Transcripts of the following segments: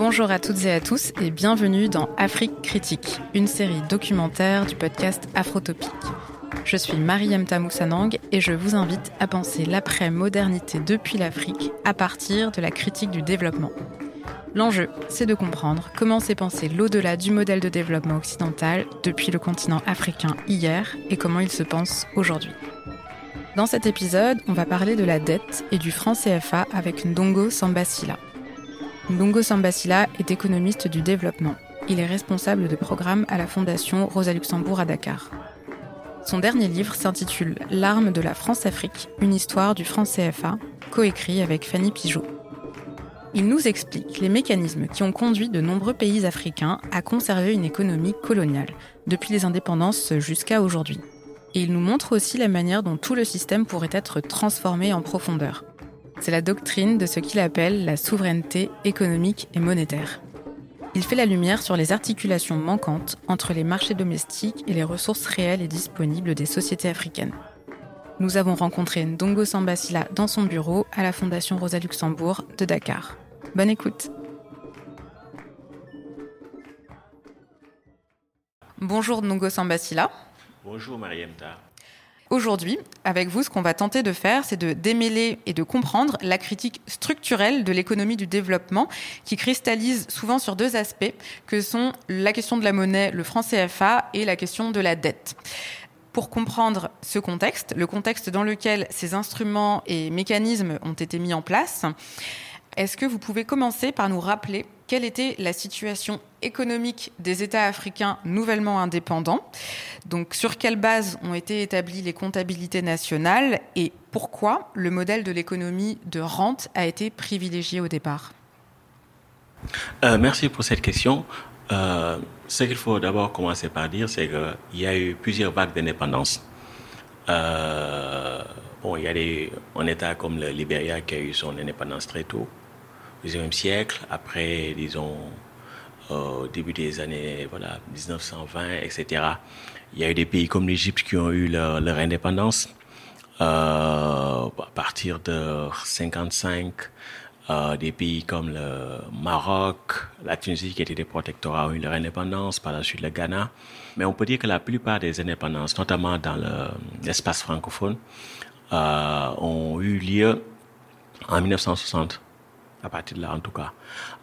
Bonjour à toutes et à tous et bienvenue dans Afrique Critique, une série documentaire du podcast Afrotopique. Je suis Mariam Tamoussanang et je vous invite à penser l'après-modernité depuis l'Afrique à partir de la critique du développement. L'enjeu, c'est de comprendre comment s'est pensé l'au-delà du modèle de développement occidental depuis le continent africain hier et comment il se pense aujourd'hui. Dans cet épisode, on va parler de la dette et du franc CFA avec Ndongo Sambasila. Ndongo Sambasila est économiste du développement. Il est responsable de programme à la Fondation Rosa Luxembourg à Dakar. Son dernier livre s'intitule L'arme de la France-Afrique, une histoire du franc CFA, coécrit avec Fanny Pigeot. Il nous explique les mécanismes qui ont conduit de nombreux pays africains à conserver une économie coloniale, depuis les indépendances jusqu'à aujourd'hui. Et il nous montre aussi la manière dont tout le système pourrait être transformé en profondeur. C'est la doctrine de ce qu'il appelle la souveraineté économique et monétaire. Il fait la lumière sur les articulations manquantes entre les marchés domestiques et les ressources réelles et disponibles des sociétés africaines. Nous avons rencontré Ndongo Sambasila dans son bureau à la Fondation Rosa Luxembourg de Dakar. Bonne écoute. Bonjour Ndongo Sambasila. Bonjour Mariemta. Aujourd'hui, avec vous, ce qu'on va tenter de faire, c'est de démêler et de comprendre la critique structurelle de l'économie du développement qui cristallise souvent sur deux aspects, que sont la question de la monnaie, le franc CFA, et la question de la dette. Pour comprendre ce contexte, le contexte dans lequel ces instruments et mécanismes ont été mis en place, est-ce que vous pouvez commencer par nous rappeler quelle était la situation économique des États africains nouvellement indépendants? Donc, sur quelle base ont été établies les comptabilités nationales et pourquoi le modèle de l'économie de rente a été privilégié au départ? Euh, Merci pour cette question. Euh, ce qu'il faut d'abord commencer par dire, c'est qu'il y a eu plusieurs vagues d'indépendance. Euh, bon, il y a des, un État comme le Libéria qui a eu son indépendance très tôt, au XIXe siècle. Après, disons, au début des années voilà, 1920, etc. Il y a eu des pays comme l'Égypte qui ont eu leur, leur indépendance. Euh, à partir de 55, euh, des pays comme le Maroc, la Tunisie qui étaient des protectorats ont eu leur indépendance, par la suite le Ghana. Mais on peut dire que la plupart des indépendances, notamment dans l'espace francophone, euh, ont eu lieu en 1960 à partir de là en tout cas.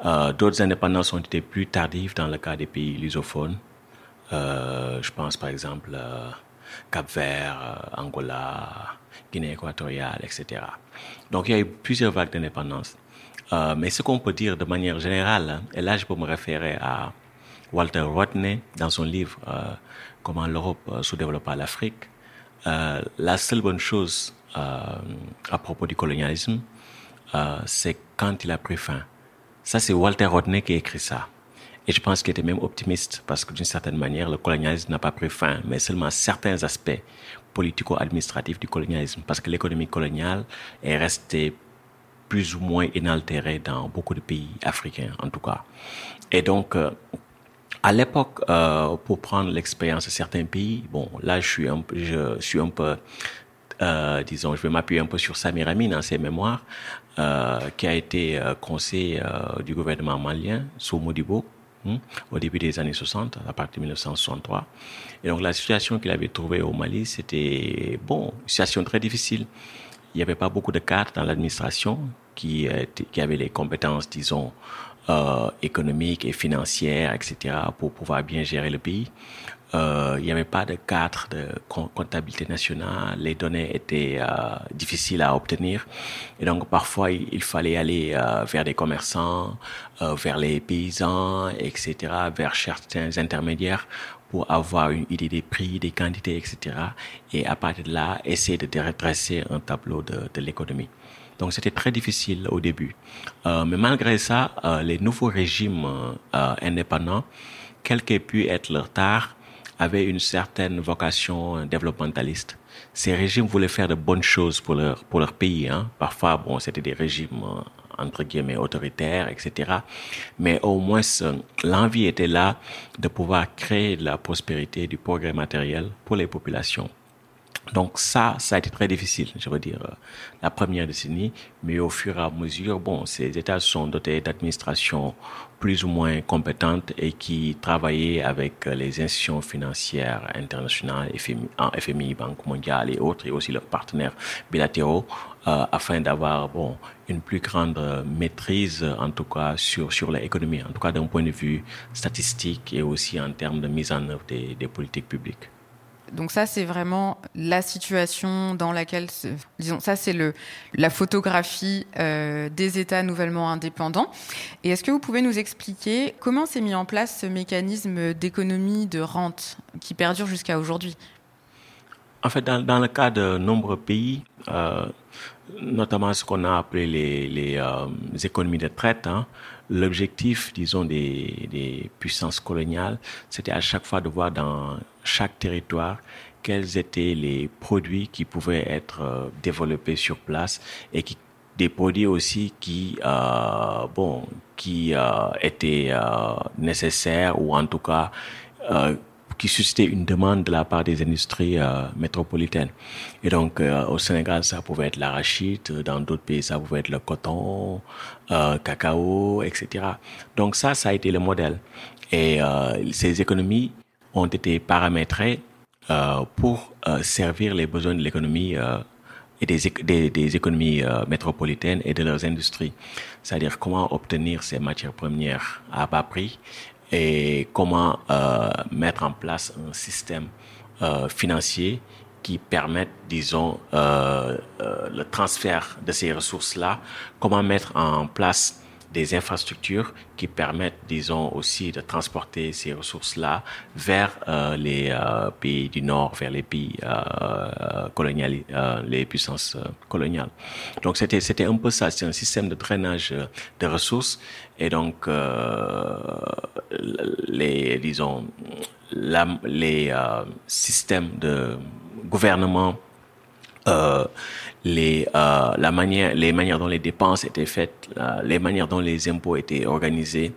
Euh, D'autres indépendances ont été plus tardives dans le cas des pays lusophones. Euh, je pense par exemple euh, Cap Vert, euh, Angola, Guinée équatoriale, etc. Donc il y a eu plusieurs vagues d'indépendance. Mais ce qu'on peut dire de manière générale, et là je peux me référer à Walter Rodney dans son livre Comment l'Europe se développa à l'Afrique, la seule bonne chose à propos du colonialisme, c'est quand il a pris fin. Ça, c'est Walter Rodney qui a écrit ça. Et je pense qu'il était même optimiste parce que d'une certaine manière, le colonialisme n'a pas pris fin, mais seulement certains aspects politico-administratifs du colonialisme, parce que l'économie coloniale est restée plus ou moins inaltérée dans beaucoup de pays africains, en tout cas. Et donc, euh, à l'époque, euh, pour prendre l'expérience de certains pays, bon, là, je suis un je suis un peu, euh, disons, je vais m'appuyer un peu sur Samir Amin dans ses mémoires, euh, qui a été euh, conseiller euh, du gouvernement malien sous Modibo hein, au début des années 60, à partir de 1963. Et donc la situation qu'il avait trouvée au Mali, c'était bon, une situation très difficile. Il n'y avait pas beaucoup de cadres dans l'administration qui, qui avaient les compétences, disons, euh, économiques et financières, etc., pour pouvoir bien gérer le pays. Euh, il n'y avait pas de cadre de comptabilité nationale, les données étaient euh, difficiles à obtenir et donc parfois il, fallait aller euh, vers des commerçants, euh, vers les paysans, etc., vers certains intermédiaires pour avoir une idée des prix, des quantités, etc. Et à partir de là, essayer de redresser un tableau de, de l'économie. Donc c'était très difficile au début. Euh, mais malgré ça, euh, les nouveaux régimes indépendants, quel qu'ait pu être leur tard, avaient une certaine vocation développementaliste. Ces régimes voulaient faire de bonnes choses pour leur, pour leur pays. Hein. Parfois, bon, c'était des régimes entre guillemets autoritaires, etc. Mais au moins, l'envie était là de pouvoir créer de la prospérité, du progrès matériel pour les populations. Donc ça, ça a été très difficile, je veux dire, euh, la première décennie, mais au fur et à mesure, bon, ces États sont dotés d'administrations plus ou moins compétentes et qui travaillaient avec les institutions financières internationales, FMI, Banque mondiale et autres, et aussi leurs partenaires bilatéraux, euh, afin d'avoir bon une plus grande maîtrise, en tout cas sur sur l'économie, en tout cas d'un point de vue statistique et aussi en termes de mise en œuvre des politiques publiques. Donc ça, c'est vraiment la situation dans laquelle, disons, ça c'est la photographie euh, des États nouvellement indépendants. Et est-ce que vous pouvez nous expliquer comment s'est mis en place ce mécanisme d'économie de rente qui perdure jusqu'à aujourd'hui? En fait, dans, le cas de nombreux pays, euh, notamment ce qu'on a appelé les, les, euh, économies de traite, hein, l'objectif, disons, des, des puissances coloniales, c'était à chaque fois de voir dans chaque territoire quels étaient les produits qui pouvaient être euh, développés sur place et qui des produits aussi qui euh, bon qui euh, étaient euh, nécessaires ou en tout cas euh, qui suscitaient une demande de la part des industries euh, métropolitaines. Et donc au Sénégal ça pouvait être l'arachide, dans d'autres pays ça pouvait être le coton, cacao, etc. Donc ça ça a été le modèle. Et ces économies ont été paramétrés euh, pour euh, servir les besoins de l'économie euh, et des, économies euh, métropolitaines et de leurs industries. C'est-à-dire comment obtenir ces matières premières à bas prix et comment euh, mettre en place un système euh, financier qui permette, disons, le transfert de ces ressources-là, comment mettre en place des infrastructures qui permettent, disons, aussi de transporter ces ressources-là vers euh, les euh, pays du Nord, vers les pays euh, coloniales, euh, les puissances euh, coloniales. Donc c'était c'était un peu ça, c'est un système de drainage de ressources et donc les disons la, les systèmes de gouvernement euh, les, euh, la manière, les manières dont les dépenses étaient faites, euh, les manières dont les impôts étaient organisés,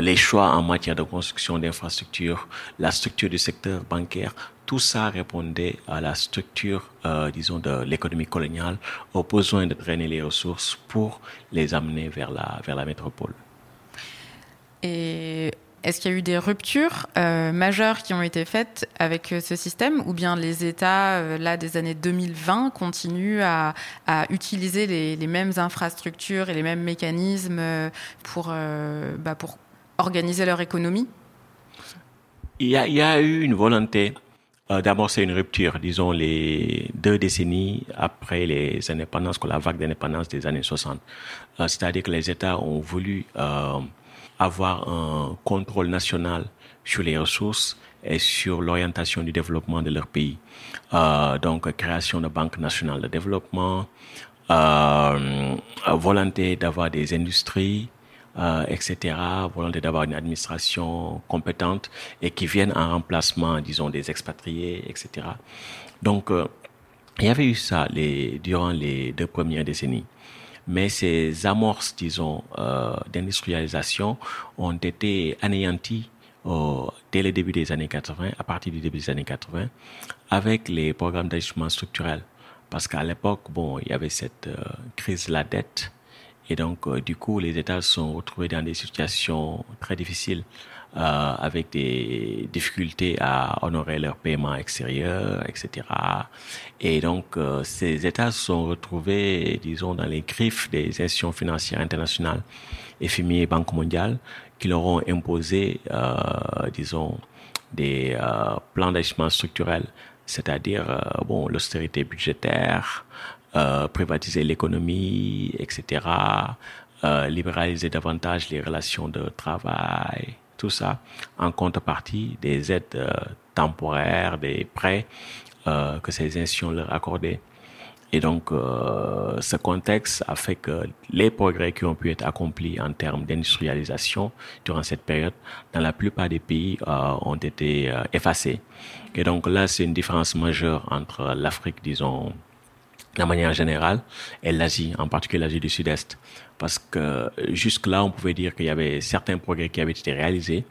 les choix en matière de construction d'infrastructures, la structure du secteur bancaire, tout ça répondait à la structure, disons, de l'économie coloniale, au besoin de drainer les ressources pour les amener vers la, vers la métropole. Et est-ce qu'il y a eu des ruptures euh, majeures qui ont été faites avec euh, ce système ou bien les États, euh, là, des années 2020, continuent à, utiliser les, mêmes infrastructures et les mêmes mécanismes pour, bah, pour organiser leur économie? Il y, a, eu une volonté euh, d'amorcer une rupture, disons les deux décennies après les indépendances, la vague d'indépendance des années 60. Euh, C'est-à-dire que les États ont voulu avoir un contrôle national sur les ressources et sur l'orientation du développement de leur pays. Euh, donc, création de banque nationale de développement, euh, volonté d'avoir des industries, euh, etc., volonté d'avoir une administration compétente et qui vienne en remplacement, disons, des expatriés, etc. Donc, il y avait eu ça durant les deux premières décennies mais ces amorces, disons, euh, d'industrialisation ont été anéanties euh, dès le début des années 80, à partir du début des années 80, avec les programmes d'ajustement structurel. Parce qu'à l'époque, bon, il y avait cette euh, crise de la dette, et donc, du coup, les États se sont retrouvés dans des situations très difficiles euh, avec des difficultés à honorer leurs paiements extérieurs, etc. Et donc, euh, ces États se sont retrouvés, disons, dans les griffes des institutions financières internationales, FMI et Banque mondiale, qui leur ont imposé, euh, disons, des euh, plans d'ajustement structurel, c'est-à-dire, euh, bon, l'austérité budgétaire, euh, privatiser l'économie, etc., libéraliser davantage les relations de travail, tout ça, en contrepartie des aides euh, temporaires, des prêts euh, que ces institutions leur accordaient. Et donc, euh, ce contexte a fait que les progrès qui ont pu être accomplis en termes d'industrialisation durant cette période, dans la plupart des pays, ont été effacés. Et donc là, c'est une différence majeure entre l'Afrique, disons, de manière générale, et l'Asie, en particulier l'Asie du Sud-Est. Parce que jusque-là, on pouvait dire qu'il y avait certains progrès qui avaient été réalisés,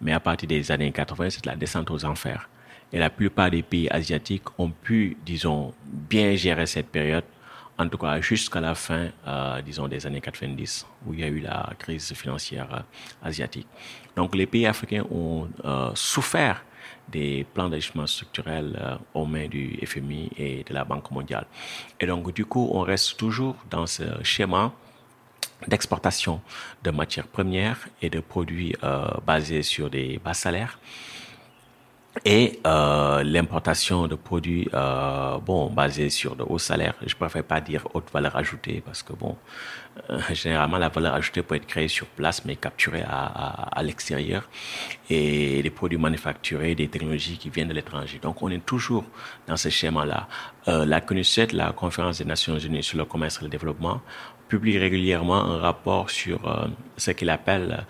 mais à partir des années 80, c'est la descente aux enfers. Et la plupart des pays asiatiques ont pu, disons, bien gérer cette période, en tout cas jusqu'à la fin, euh, disons, des années 90, où il y a eu la crise financière euh, asiatique. Donc les pays africains ont euh, souffert des plans d'ajustement structurel aux mains du FMI et de la Banque mondiale. Et donc, du coup, on reste toujours dans ce schéma d'exportation de matières premières et de produits euh, basés sur des bas salaires et euh, l'importation de produits euh, bon basés sur de hauts salaires. Je préfère pas dire haute valeur ajoutée parce que bon, généralement la valeur ajoutée peut être créée sur place mais capturée à, à, l'extérieur et des produits manufacturés, des technologies qui viennent de l'étranger. Donc on est toujours dans ce schéma-là. Euh, la CONUCET, la Conférence des Nations Unies sur le commerce et le développement, publie régulièrement un rapport sur euh, ce qu'il appelle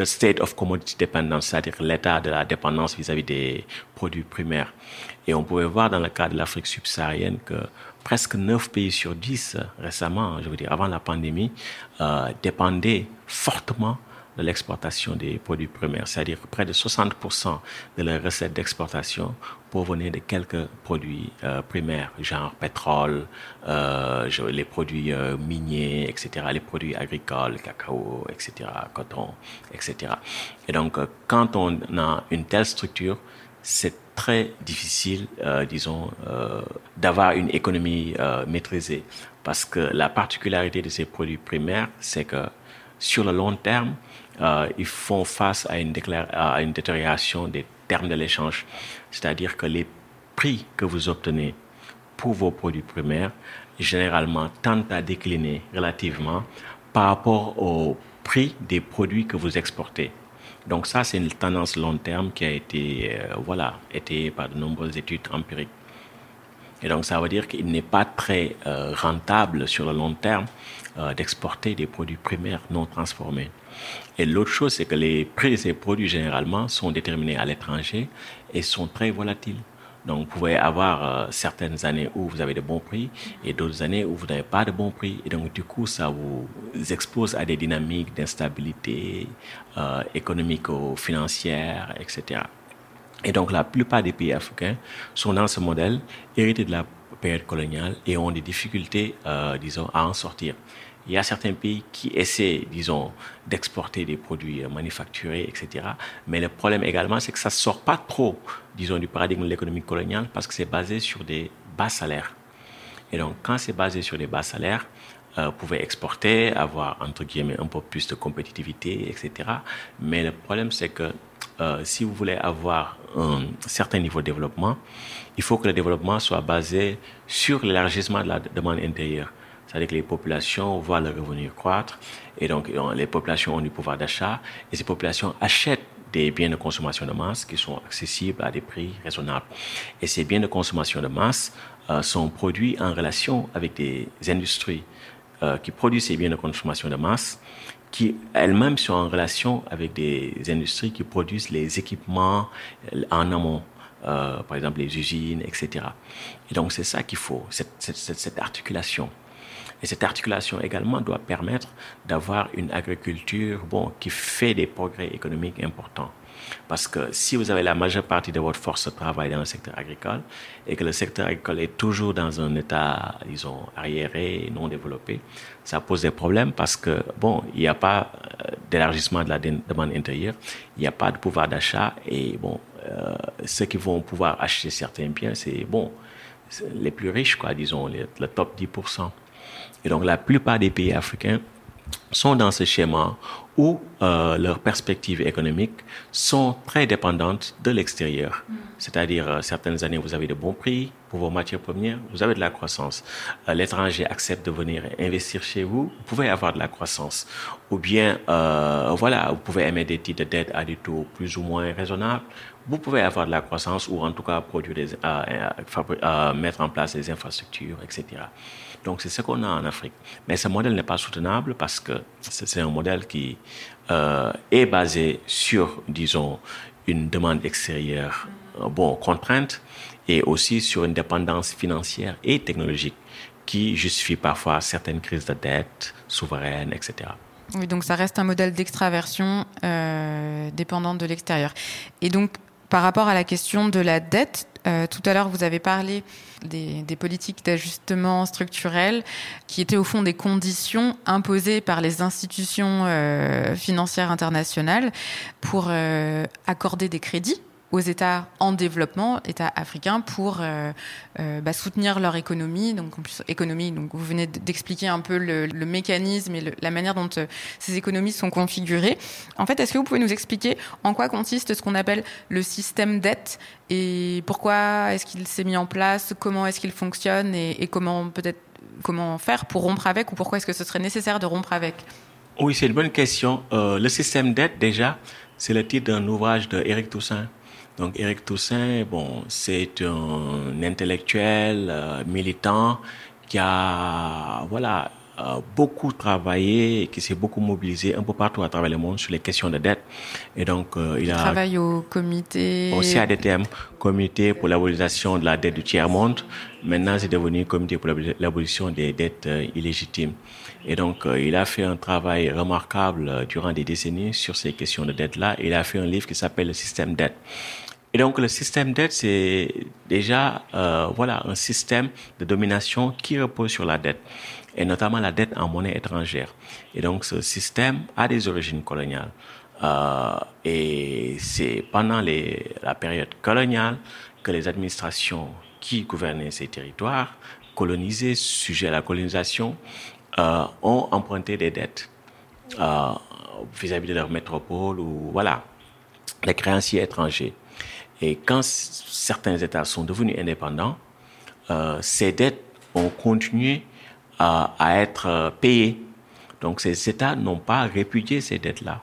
the state of commodity dependence, c'est-à-dire l'état de la dépendance vis-à-vis des produits primaires. Et on pouvait voir dans le cas de l'Afrique subsaharienne que presque 9 pays sur 10 récemment, je veux dire avant la pandémie, euh, dépendaient fortement de l'exportation des produits primaires, c'est-à-dire près de 60% de leurs recettes d'exportation provenaient de quelques produits euh, primaires, genre pétrole, euh, les produits euh, miniers, etc., les produits agricoles, cacao, etc., coton, etc. Et donc, euh, quand on a une telle structure, c'est très difficile, disons, d'avoir une économie maîtrisée, parce que la particularité de ces produits primaires, c'est que sur le long terme, euh, ils font face à une, à une détérioration des termes de l'échange. C'est-à-dire que les prix que vous obtenez pour vos produits primaires, généralement, tendent à décliner relativement par rapport au prix des produits que vous exportez. Donc ça, c'est une tendance long terme qui a été, euh, voilà, été par de nombreuses études empiriques. Et donc ça veut dire qu'il n'est pas très euh, rentable sur le long terme d'exporter des produits primaires non transformés. Et l'autre chose, c'est que les prix de ces produits, généralement, sont déterminés à l'étranger et sont très volatiles. Donc, vous pouvez avoir euh, certaines années où vous avez de bons prix et d'autres années où vous n'avez pas de bons prix. Et donc, du coup, ça vous expose à des dynamiques d'instabilité euh, économico-financière, etc. Et donc, la plupart des pays africains sont dans ce modèle hérité de la période coloniale et ont des difficultés, euh, disons, à en sortir. Il y a certains pays qui essaient, disons, d'exporter des produits manufacturés, etc. Mais le problème également, c'est que ça ne sort pas trop, disons, du paradigme de l'économie coloniale parce que c'est basé sur des bas salaires. Et donc, quand c'est basé sur des bas salaires, euh, pouvez exporter, avoir, entre guillemets, un peu plus de compétitivité, etc. Mais le problème, c'est que euh, si vous voulez avoir un certain niveau de développement, il faut que le développement soit basé sur l'élargissement de la demande intérieure. C'est-à-dire que les populations voient leurs revenus croître et donc les populations ont du pouvoir d'achat et ces populations achètent des biens de consommation de masse qui sont accessibles à des prix raisonnables. Et ces biens de consommation de masse euh, sont produits en relation avec des industries euh, qui produisent ces biens de consommation de masse qui elles-mêmes sont en relation avec des industries qui produisent les équipements en amont. Euh, par exemple les usines, etc. Et donc c'est ça qu'il faut, cette articulation. Et cette articulation également doit permettre d'avoir une agriculture bon, qui fait des progrès économiques importants. Parce que si vous avez la majeure partie de votre force de travail dans le secteur agricole et que le secteur agricole est toujours dans un état, disons, arriéré, non développé, ça pose des problèmes parce que, bon, il n'y a pas euh, d'élargissement de la demande intérieure, il n'y a pas de pouvoir d'achat et, bon, euh, ceux qui vont pouvoir acheter certains biens, c'est, bon, les plus riches, quoi, disons, le top 10%. Et donc la plupart des pays africains sont dans ce schéma où euh, leurs perspectives économiques sont très dépendantes de l'extérieur. Mm. C'est-à-dire, euh, certaines années, vous avez de bons prix pour vos matières premières, vous avez de la croissance. Euh, L'étranger accepte de venir investir chez vous, vous pouvez avoir de la croissance. Ou bien, euh, voilà, vous pouvez émettre des titres de dette à des taux plus ou moins raisonnables. Vous pouvez avoir de la croissance ou en tout cas produire des, mettre en place des infrastructures, etc. Donc c'est ce qu'on a en Afrique. Mais ce modèle n'est pas soutenable parce que c'est un modèle qui euh, est basé sur, disons, une demande extérieure, euh, bon, contrainte, et aussi sur une dépendance financière et technologique qui justifie parfois certaines crises de dette souveraine, etc. Oui, donc ça reste un modèle d'extraversion euh, dépendante de l'extérieur. Et donc, par rapport à la question de la dette, euh, tout à l'heure, vous avez parlé des, politiques d'ajustement structurel qui étaient au fond des conditions imposées par les institutions euh, financières internationales pour euh, accorder des crédits aux États en développement, États africains, pour euh, euh, bah, soutenir leur économie. Donc, économie. Donc, vous venez d'expliquer un peu le, mécanisme et la manière dont euh, ces économies sont configurées. En fait, est-ce que vous pouvez nous expliquer en quoi consiste ce qu'on appelle le système dette et pourquoi est-ce qu'il s'est mis en place, comment est-ce qu'il fonctionne et, comment peut-être comment faire pour rompre avec ou pourquoi est-ce que ce serait nécessaire de rompre avec? Oui, c'est une bonne question. Le système dette, déjà, c'est le titre d'un ouvrage de Eric Toussaint donc Éric Toussaint, bon, c'est un intellectuel euh, militant qui a, voilà, euh, beaucoup travaillé qui s'est beaucoup mobilisé un peu partout à travers le monde sur les questions de dette. Et donc, euh, il, il a travaille au comité. Au CADTM, comité pour l'abolition de la dette du tiers monde. Maintenant, c'est devenu comité pour l'abolition des dettes euh, illégitimes. Et donc, euh, il a fait un travail remarquable euh, durant des décennies sur ces questions de dette-là. Il a fait un livre qui s'appelle Le système dette. Et donc le système dette, c'est déjà euh, voilà un système de domination qui repose sur la dette, et notamment la dette en monnaie étrangère. Et donc ce système a des origines coloniales. Euh, et c'est pendant les, la période coloniale que les administrations qui gouvernaient ces territoires, colonisés, sujets à la colonisation, euh, ont emprunté des dettes vis-à-vis -vis de leur métropole ou voilà les créanciers étrangers. Et quand certains États sont devenus indépendants, euh, ces dettes ont continué à, être payées. Donc ces États n'ont pas répudié ces dettes-là.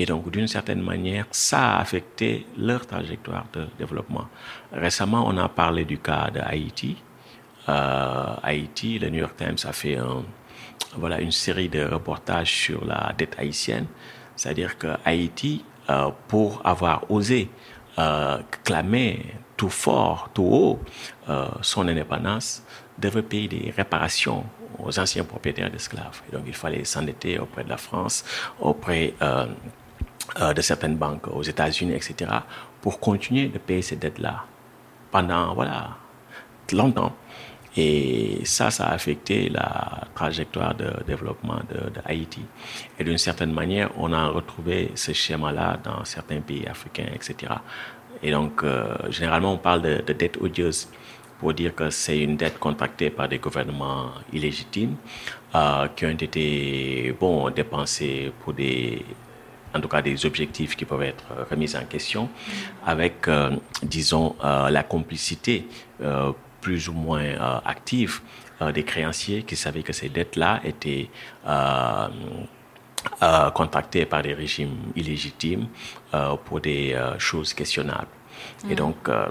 Et donc, d'une certaine manière, ça a affecté leur trajectoire de développement. Récemment, on a parlé du cas de Haïti. Euh, Haïti, le New York Times a fait voilà, une série de reportages sur la dette haïtienne. C'est-à-dire que Haïti, euh, pour avoir osé euh, tout fort, tout haut euh, son indépendance, devait payer des réparations aux anciens propriétaires d'esclaves. Et donc il fallait s'endetter auprès de la France, auprès euh, de certaines banques aux États-Unis, etc., pour continuer de payer ces dettes-là pendant voilà longtemps. Et ça, ça a affecté la trajectoire de développement de, Haïti. Et d'une certaine manière, on a retrouvé ce schéma-là dans certains pays africains, etc. Et donc, euh, généralement, on parle de, de dette odieuse pour dire que c'est une dette contractée par des gouvernements illégitimes euh, qui ont été bon dépensés pour des en tout cas des objectifs qui peuvent être remis en question avec euh, disons la complicité plus ou moins euh, active euh, des créanciers qui savaient que ces dettes-là étaient euh, euh, contractées par des régimes illégitimes pour des choses questionnables. Mmh. Et donc, euh,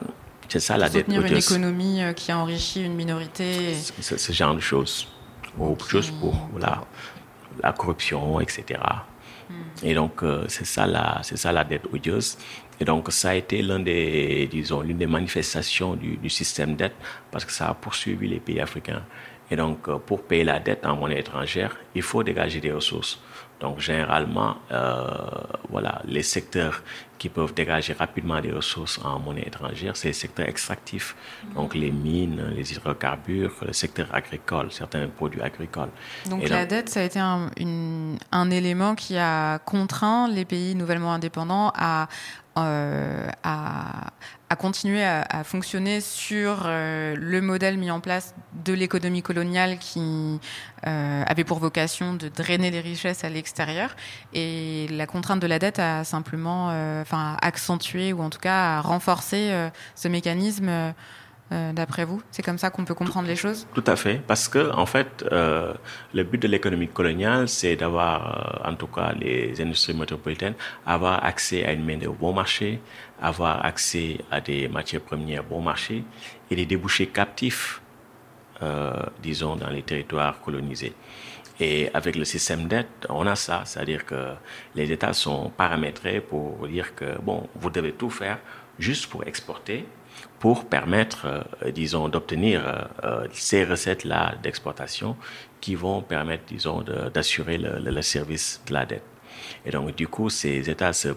c'est ça la dette une économie qui a enrichi une minorité. Ce, ce genre de choses. Ou okay. choses pour voilà, la corruption, etc. Et donc, euh, c'est ça, la, ça la dette odieuse. Et donc, ça a été l'un des, disons, l'une des manifestations du, du système dette parce que ça a poursuivi les pays africains. Et donc, euh, pour payer la dette en monnaie étrangère, il faut dégager des ressources. Donc, généralement, euh, voilà, les secteurs qui peuvent dégager rapidement des ressources en monnaie étrangère, c'est les secteurs extractifs. Mmh. Donc, les mines, les hydrocarbures, le secteur agricole, certains produits agricoles. Donc, Et la donc, dette, ça a été un, une, un élément qui a contraint les pays nouvellement indépendants à euh, à, à, continuer à, à, fonctionner sur euh, le modèle mis en place de l'économie coloniale qui euh, avait pour vocation de drainer les richesses à l'extérieur. Et la contrainte de la dette a simplement enfin, accentué ou en tout cas a renforcé euh, ce mécanisme. Euh, d'après vous? C'est comme ça qu'on peut comprendre les choses? Tout à fait, parce que en fait, euh, le but de l'économie coloniale, c'est d'avoir, euh, en tout cas, les industries métropolitaines, avoir accès à une main de bon marché, avoir accès à des matières premières bon marché et des débouchés captifs, disons, dans les territoires colonisés. Et avec le système d'aide, on a ça, c'est-à-dire que les États sont paramétrés pour dire que, bon, vous devez tout faire juste pour exporter pour permettre, euh, disons, d'obtenir euh, ces recettes-là d'exportation qui vont permettre, disons, d'assurer le, service de la dette. Et donc, du coup, ces États se,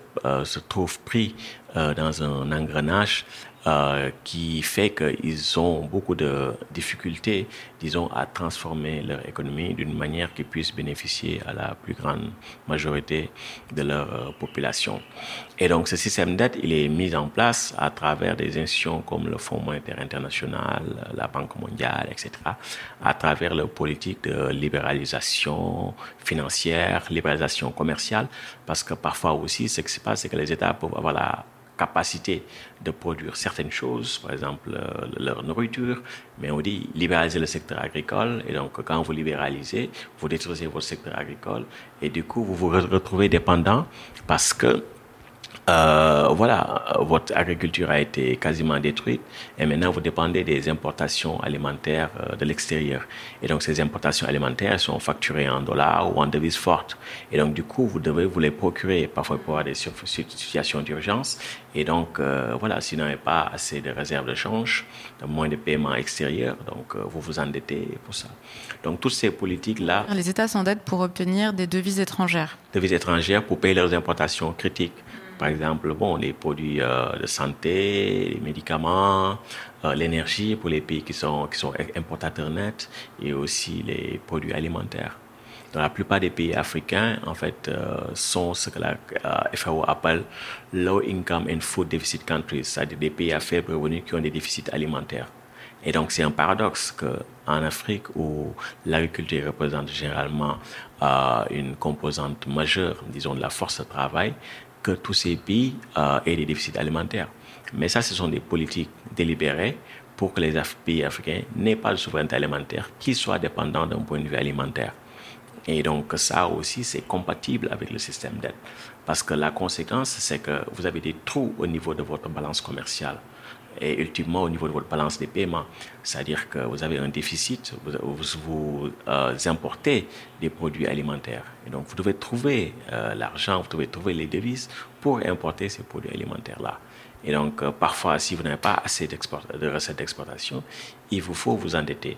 se trouvent pris dans un engrenage euh, qui fait qu'ils ont beaucoup de difficultés, disons, à transformer leur économie d'une manière qui puisse bénéficier à la plus grande majorité de leur euh, population. Et donc, ce système d'aide, il est mis en place à travers des institutions comme le Fonds monétaire international, la Banque mondiale, etc., à travers leur politique de libéralisation financière, libéralisation commerciale, parce que parfois aussi, ce qui se passe, c'est que les États peuvent avoir la capacité de produire certaines choses, par exemple euh, leur nourriture, mais on dit libéraliser le secteur agricole, et donc quand vous libéralisez, vous détruisez votre secteur agricole, et du coup vous vous retrouvez dépendant parce que euh, voilà, votre agriculture a été quasiment détruite et maintenant vous dépendez des importations alimentaires euh, de l'extérieur. Et donc ces importations alimentaires sont facturées en dollars ou en devises fortes. Et donc du coup, vous devez vous les procurer parfois pour avoir des situations d'urgence. Et donc euh, voilà, si vous n'avez pas assez de réserves de change, de moins de paiements extérieurs, donc vous vous endettez pour ça. Donc toutes ces politiques-là... Les États s'endettent pour obtenir des devises étrangères. Devises étrangères pour payer leurs importations critiques. Par exemple, bon, les produits euh, de santé, les médicaments, euh, l'énergie pour les pays qui sont, qui sont importateurs nets et aussi les produits alimentaires. Dans la plupart des pays africains, en fait, euh, sont ce que la FAO appelle Low Income and Food Deficit Countries, c'est-à-dire des pays à faible revenu qui ont des déficits alimentaires. Et donc, c'est un paradoxe qu'en Afrique, où l'agriculture représente généralement une composante majeure, disons, de la force de travail, que tous ces pays euh, aient des déficits alimentaires. Mais ça, ce sont des politiques délibérées pour que les pays africains n'aient pas de souveraineté alimentaire, qu'ils soient dépendants d'un point de vue alimentaire. Et donc ça aussi, c'est compatible avec le système d'aide. Parce que la conséquence, c'est que vous avez des trous au niveau de votre balance commerciale et ultimement au niveau de votre balance des paiements. C'est-à-dire que vous avez un déficit, vous, vous, euh, importez des produits alimentaires. Et donc vous devez trouver euh, l'argent, vous devez trouver les devises pour importer ces produits alimentaires-là. Et donc euh, parfois, si vous n'avez pas assez de recettes d'exportation, il vous faut vous endetter.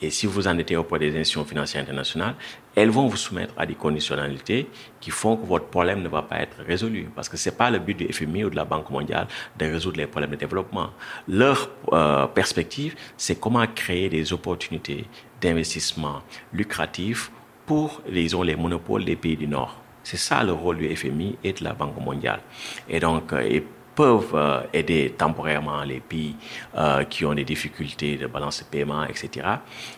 Et si vous en étiez auprès des institutions financières internationales, elles vont vous soumettre à des conditionnalités qui font que votre problème ne va pas être résolu. Parce que ce n'est pas le but du FMI ou de la Banque mondiale de résoudre les problèmes de développement. Leur euh, perspective, c'est comment créer des opportunités d'investissement lucratifs pour, disons, les monopoles des pays du Nord. C'est ça le rôle du FMI et de la Banque mondiale. Et donc, euh, peuvent euh, aider temporairement les pays euh, qui ont des difficultés de balance de paiement, etc.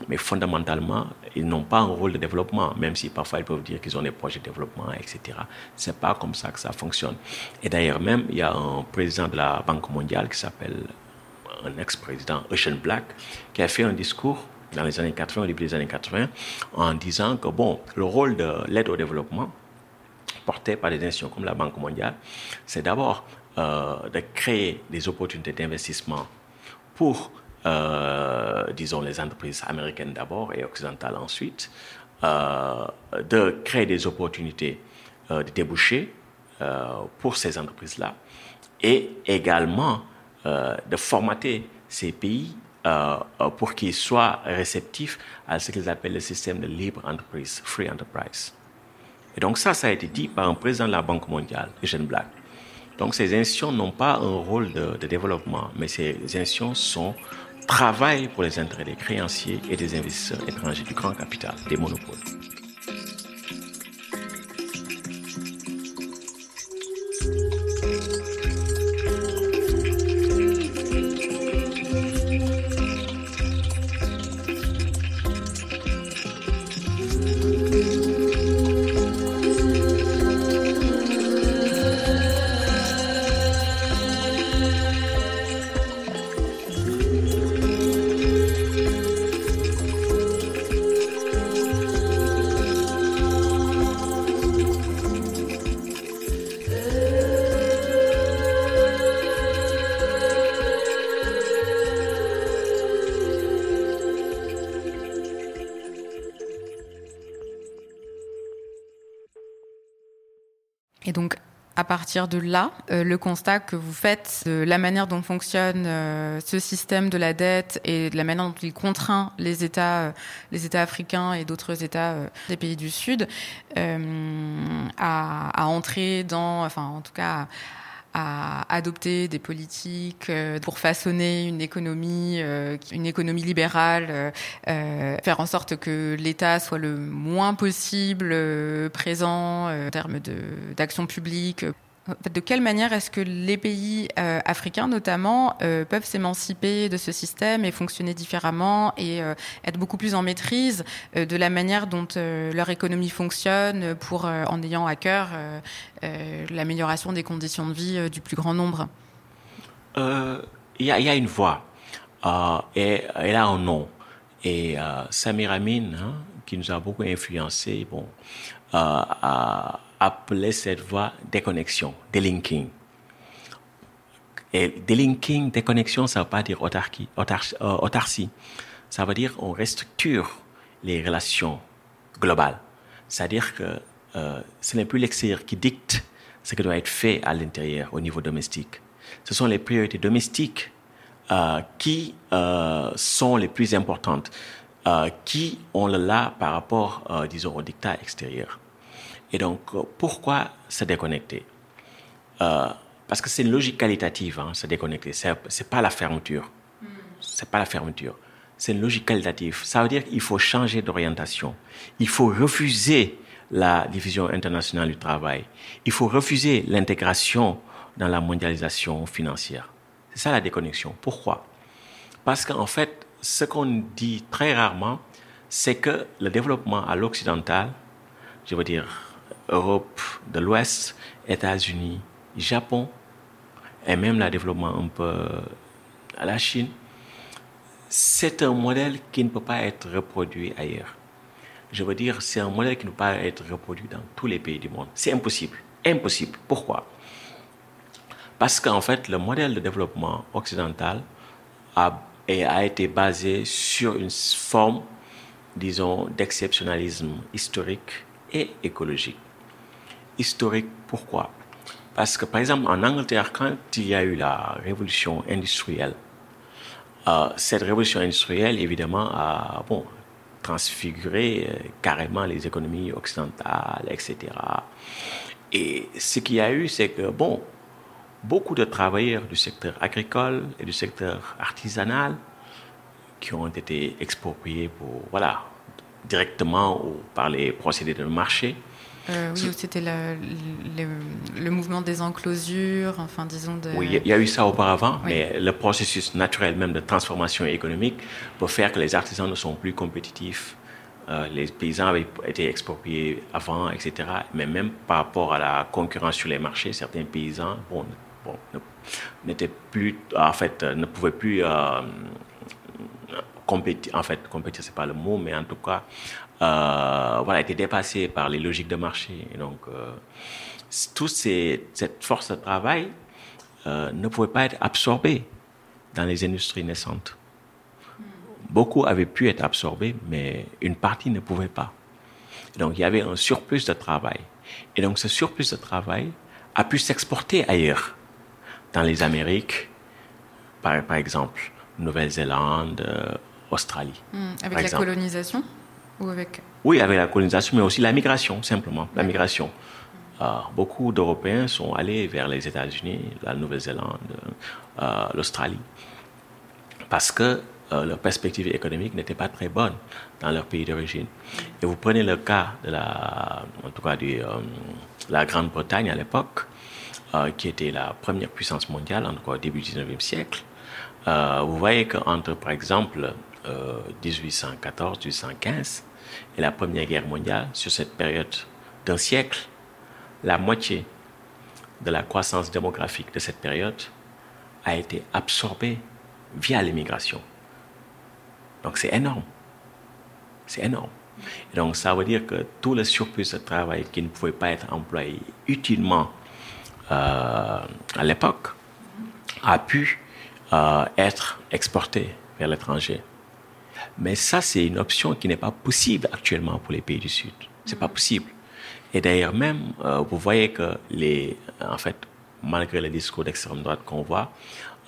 Mais fondamentalement, ils n'ont pas un rôle de développement, même si parfois ils peuvent dire qu'ils ont des projets de développement, etc. C'est pas comme ça que ça fonctionne. Et d'ailleurs même, il y a un président de la Banque mondiale qui s'appelle un ex-président Ocean Black, qui a fait un discours dans les années 80, au début des années 80, en disant que bon, le rôle de l'aide au développement porté par des institutions comme la Banque mondiale, c'est d'abord euh, de créer des opportunités d'investissement pour, euh, disons, les entreprises américaines d'abord et occidentales ensuite, euh, de créer des opportunités de débouchés pour ces entreprises-là et également de formater ces pays pour qu'ils soient réceptifs à ce qu'ils appellent le système de libre entreprise, free enterprise. Et donc ça, ça a été dit par un président de la Banque mondiale, Eugene Black. Donc ces institutions n'ont pas un rôle de, développement, mais ces institutions sont travaillent pour les intérêts des créanciers et des investisseurs étrangers du grand capital, des monopoles. À partir de là, euh, le constat que vous faites de la manière dont fonctionne euh, ce système de la dette et de la manière dont il contraint les États, euh, les États africains et d'autres États des pays du Sud à, à, entrer dans, enfin en tout cas, adopter des politiques pour façonner une économie, une économie libérale, faire en sorte que l'État soit le moins possible présent en termes d'action publique de quelle manière est-ce que les pays euh, africains, notamment, euh, peuvent s'émanciper de ce système et fonctionner différemment et euh, être beaucoup plus en maîtrise de la manière dont leur économie fonctionne pour, en ayant à cœur l'amélioration des conditions de vie du plus grand nombre? Il y, a une voix et elle a un nom. Et Samir Amin, hein, qui nous a beaucoup influencé, bon, a appeler cette voie déconnexion, délinking. Et délinking, déconnexion, ça ne veut pas dire autarcie, euh, autarcie. Ça veut dire on restructure les relations globales. C'est-à-dire que euh, ce n'est plus l'extérieur qui dicte ce qui doit être fait à l'intérieur au niveau domestique. Ce sont les priorités domestiques euh, qui sont les plus importantes, qui ont le là par rapport, disons, au dictat extérieur. Et donc, euh, pourquoi se déconnecter? Euh, Parce que c'est une logique qualitative, hein, se déconnecter. C'est, n'est pas la fermeture. C'est pas la fermeture. C'est une logique qualitative. Ça veut dire qu'il faut changer d'orientation. Il faut refuser la division internationale du travail. Il faut refuser l'intégration dans la mondialisation financière. C'est ça la déconnexion. Pourquoi? Parce qu'en fait, ce qu'on dit très rarement, c'est que le développement à l'occidental, je veux dire Europe de l'Ouest, États-Unis, Japon, et même le développement un peu à la Chine, c'est un modèle qui ne peut pas être reproduit ailleurs. Je veux dire, c'est un modèle qui ne peut pas être reproduit dans tous les pays du monde. C'est impossible. Impossible. Pourquoi? Parce qu'en fait, le modèle de développement occidental a, a été basé sur une forme, disons, d'exceptionnalisme historique et écologique historique. Pourquoi? Parce que, par exemple, en Angleterre, quand il y a eu la révolution industrielle, euh, cette révolution industrielle, évidemment, a bon, transfiguré euh, carrément les économies occidentales, etc. Et ce qu'il y a eu, c'est que, bon, beaucoup de travailleurs du secteur agricole et du secteur artisanal qui ont été expropriés pour, voilà, directement ou par les procédés de marché, euh, oui, c'était le, le, mouvement des enclosures, enfin disons de... Oui, il y a eu ça auparavant, mais le processus naturel même de transformation économique peut faire que les artisans ne sont plus compétitifs. Euh, les paysans avaient été expropriés avant, etc. Mais même par rapport à la concurrence sur les marchés, certains paysans bon, bon, n'étaient plus, en fait, ne pouvaient plus euh, compétir. En fait, compétir, c'est pas le mot, mais en tout cas, euh, voilà, été dépassé par les logiques de marché. Et donc, euh, toute cette force de travail euh, ne pouvait pas être absorbée dans les industries naissantes. Beaucoup avaient pu être absorbés, mais une partie ne pouvait pas. donc, il y avait un surplus de travail. Et donc, ce surplus de travail a pu s'exporter ailleurs, dans les Amériques, par, par exemple, Nouvelle-Zélande, euh, Australie. Hmm, avec la colonisation oui, avec la colonisation, mais aussi la migration, simplement, la migration. Euh, beaucoup d'Européens sont allés vers les États-Unis, la Nouvelle-Zélande, euh, l'Australie, parce que euh, leur perspective économique n'était pas très bonne dans leur pays d'origine. Et vous prenez le cas de la, en tout cas de la Grande-Bretagne à l'époque, qui était la première puissance mondiale, en tout cas au début du 19e siècle. vous voyez qu'entre, par exemple, 1814-1815 et la Première Guerre mondiale, sur cette période d'un siècle, la moitié de la croissance démographique de cette période a été absorbée via l'immigration. Donc c'est énorme. C'est énorme. Et donc ça veut dire que tout le surplus de travail qui ne pouvait pas être employé utilement euh, à l'époque a pu euh, être exporté vers l'étranger. Mais ça, c'est une option qui n'est pas possible actuellement pour les pays du Sud. C'est pas possible. Et d'ailleurs même, euh, vous voyez que les, en fait, malgré le discours d'extrême droite qu'on voit,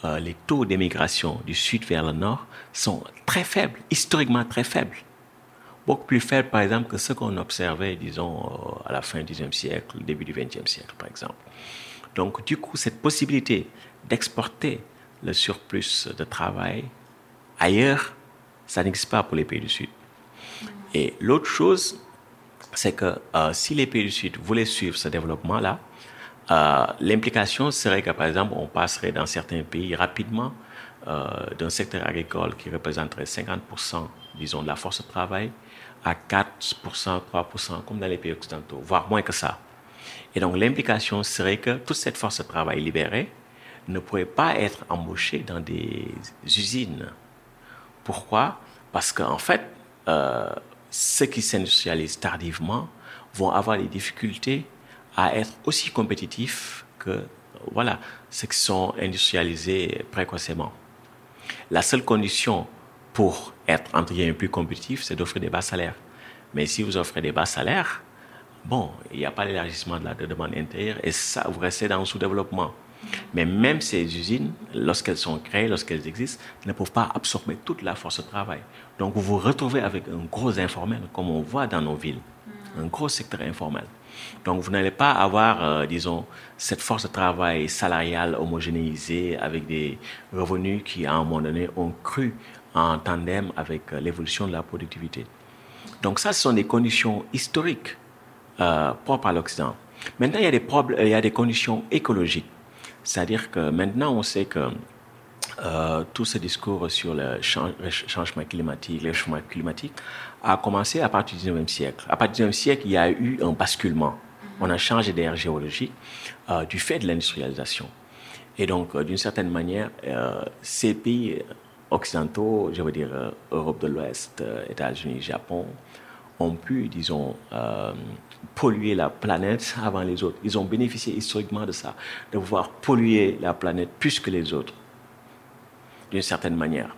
euh, les taux d'émigration du sud vers le nord sont très faibles, historiquement très faibles. Beaucoup plus faibles, par exemple, que ce qu'on observait, disons, euh, à la fin du XIXe siècle, début du XXe siècle, par exemple. Donc, du coup, cette possibilité d'exporter le surplus de travail ailleurs, ça n'existe pas pour les pays du Sud. Et l'autre chose, c'est que euh, si les pays du Sud voulaient suivre ce développement-là, euh, l'implication serait que, par exemple, on passerait dans certains pays rapidement euh, d'un secteur agricole qui représenterait 50%, disons, de la force de travail à 4%, 3%, comme dans les pays occidentaux, voire moins que ça. Et donc l'implication serait que toute cette force de travail libérée ne pourrait pas être embauchée dans des usines. Pourquoi? Parce qu'en fait, euh, ceux qui s'industrialisent tardivement vont avoir des difficultés à être aussi compétitifs que voilà, ceux qui sont industrialisés précocement. La seule condition pour être entre guillemets plus compétitif, c'est d'offrir des bas salaires. Mais si vous offrez des bas salaires, bon, il n'y a pas l'élargissement de la demande intérieure et ça, vous restez dans le sous-développement. Mais même ces usines, lorsqu'elles sont créées, lorsqu'elles existent, ne peuvent pas absorber toute la force de travail. Donc vous vous retrouvez avec un gros informel, comme on voit dans nos villes, un gros secteur informel. Donc vous n'allez pas avoir, euh, disons, cette force de travail salariale homogénéisée avec des revenus qui, à un moment donné, ont cru en tandem avec euh, l'évolution de la productivité. Donc ça, ce sont des conditions historiques euh, propres à l'Occident. Maintenant, il y, a des il y a des conditions écologiques. C'est-à-dire que maintenant, on sait que euh, tout ce discours sur le changement climatique, le changement climatique, a commencé à partir du 19e siècle. À partir du 19e siècle, il y a eu un basculement. On a changé d'air géologique euh, du fait de l'industrialisation. Et donc, euh, d'une certaine manière, ces pays occidentaux, je veux dire Europe de l'Ouest, États-Unis, Japon, ont pu, disons, polluer la planète avant les autres. Ils ont bénéficié historiquement de ça, de pouvoir polluer la planète plus que les autres, d'une certaine manière.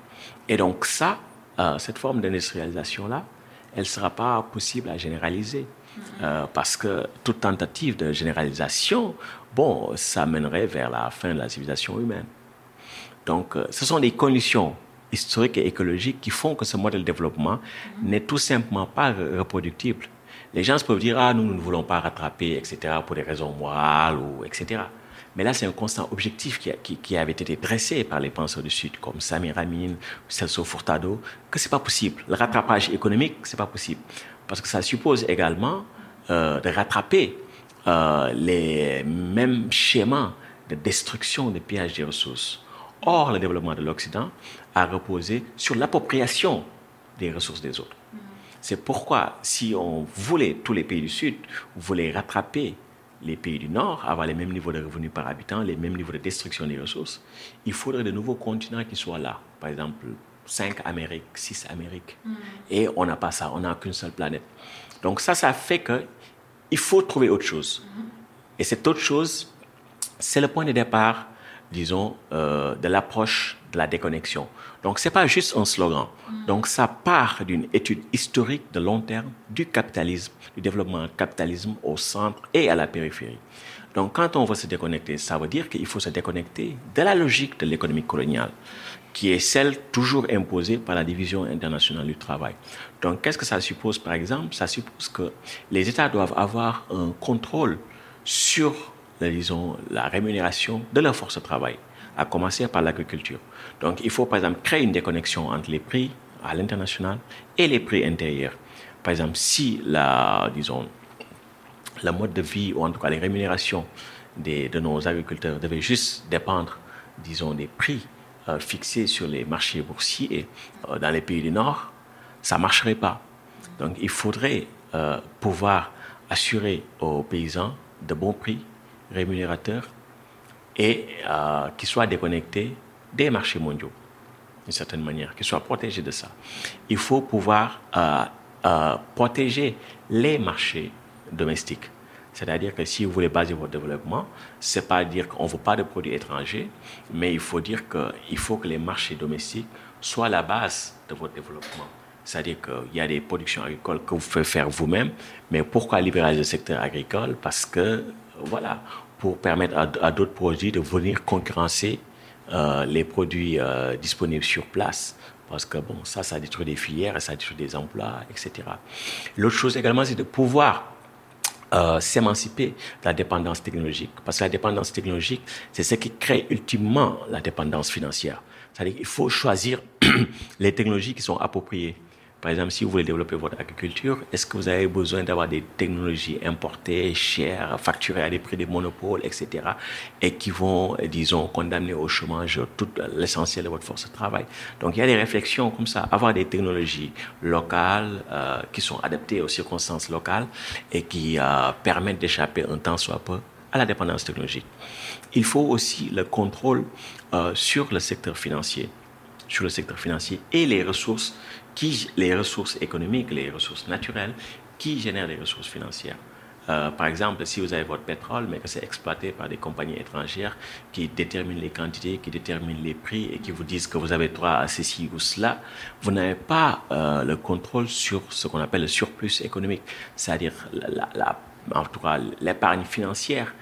Et donc ça, euh, cette forme d'industrialisation-là, elle ne sera pas possible à généraliser. Euh, parce que toute tentative de généralisation, bon, ça mènerait vers la fin de la civilisation humaine. Donc, euh, ce sont des conditions historiques et écologiques qui font que ce modèle de développement n'est tout simplement pas reproductible les gens peuvent dire, ah, nous, nous ne voulons pas rattraper, etc., pour des raisons morales, ou, etc. Mais là, c'est un constant objectif qui, avait été dressé par les penseurs du Sud, comme Samir Amin, Celso Furtado, que c'est pas possible. Le rattrapage économique, c'est pas possible. Parce que ça suppose également euh, de rattraper euh, les mêmes schémas de destruction, de pillage des ressources. Or, le développement de l'Occident a reposé sur l'appropriation des ressources des autres. C'est pourquoi, si on voulait, tous les pays du Sud voulaient rattraper les pays du Nord, avoir les mêmes niveaux de revenus par habitant, les mêmes niveaux de destruction des ressources, il faudrait de nouveaux continents qui soient là. Par exemple, 5 Amériques, 6 Amériques. Mm. Et on n'a pas ça, on n'a qu'une seule planète. Donc ça, ça fait qu'il faut trouver autre chose. Mm-hmm. Et cette autre chose, c'est le point de départ, disons, euh, de l'approche de la déconnexion. Donc, ce n'est pas juste un slogan. Donc, ça part d'une étude historique de long terme du capitalisme, du développement du capitalisme au centre et à la périphérie. Donc, quand on veut se déconnecter, ça veut dire qu'il faut se déconnecter de la logique de l'économie coloniale, qui est celle toujours imposée par la division internationale du travail. Donc, qu'est-ce que ça suppose, par exemple? Ça suppose que les États doivent avoir un contrôle sur, disons, la rémunération de leur force de travail, à commencer par l'agriculture. Donc il faut par exemple créer une déconnexion entre les prix à l'international et les prix intérieurs. Par exemple, si la, disons, la mode de vie ou en tout cas les rémunérations des, de nos agriculteurs devaient juste dépendre, disons, des prix euh, fixés sur les marchés boursiers euh, dans les pays du Nord, ça ne marcherait pas. Donc il faudrait euh, pouvoir assurer aux paysans de bons prix rémunérateurs et qui soient déconnectés des marchés mondiaux, d'une certaine manière, qu'ils soient protégés de ça. Il faut pouvoir euh, euh, protéger les marchés domestiques. C'est-à-dire que si vous voulez baser votre développement, c'est pas dire qu'on ne veut pas de produits étrangers, mais il faut dire qu'il faut que les marchés domestiques soient la base de votre développement. C'est-à-dire qu'il y a des productions agricoles que vous pouvez faire vous-même. Mais pourquoi libérer le secteur agricole? Parce que, voilà, pour permettre à, d'autres produits de venir concurrencer euh, les produits euh, disponibles sur place. Parce que, bon, ça, ça détruit des filières, ça détruit des emplois, etc. L'autre chose également, c'est de pouvoir euh, s'émanciper de la dépendance technologique. Parce que la dépendance technologique, c'est ce qui crée ultimement la dépendance financière. C'est-à-dire qu'il faut choisir les technologies qui sont appropriées. Par exemple, si vous voulez développer votre agriculture, est-ce que vous avez besoin d'avoir des technologies importées, chères, facturées à des prix de monopole, etc., et qui vont, disons, condamner au chômage tout l'essentiel de votre force de travail? Donc, il y a des réflexions comme ça. Avoir des technologies locales euh, qui sont adaptées aux circonstances locales et qui euh, permettent d'échapper un temps soit peu à la dépendance technologique. Il faut aussi le contrôle euh, sur le secteur financier, sur le secteur financier et les ressources qui, les ressources économiques, les ressources naturelles qui génèrent les ressources financières. Euh, par exemple, si vous avez votre pétrole, mais que c'est exploité par des compagnies étrangères qui déterminent les quantités, qui déterminent les prix et qui vous disent que vous avez droit à ceci ou cela, vous n'avez pas euh, le contrôle sur ce qu'on appelle le surplus économique, c'est-à-dire la, en tout cas l'épargne financière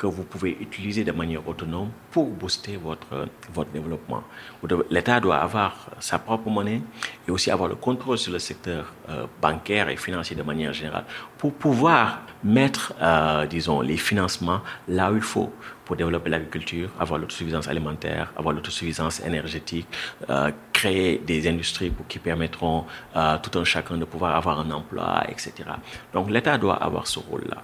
que vous pouvez utiliser de manière autonome pour booster votre, votre développement. L'État doit avoir sa propre monnaie et aussi avoir le contrôle sur le secteur euh, bancaire et financier de manière générale pour pouvoir mettre, euh, disons, les financements là où il faut pour développer l'agriculture, avoir l'autosuffisance alimentaire, avoir l'autosuffisance énergétique, euh, créer des industries pour, qui permettront tout un chacun de pouvoir avoir un emploi, etc. Donc l'État doit avoir ce rôle-là.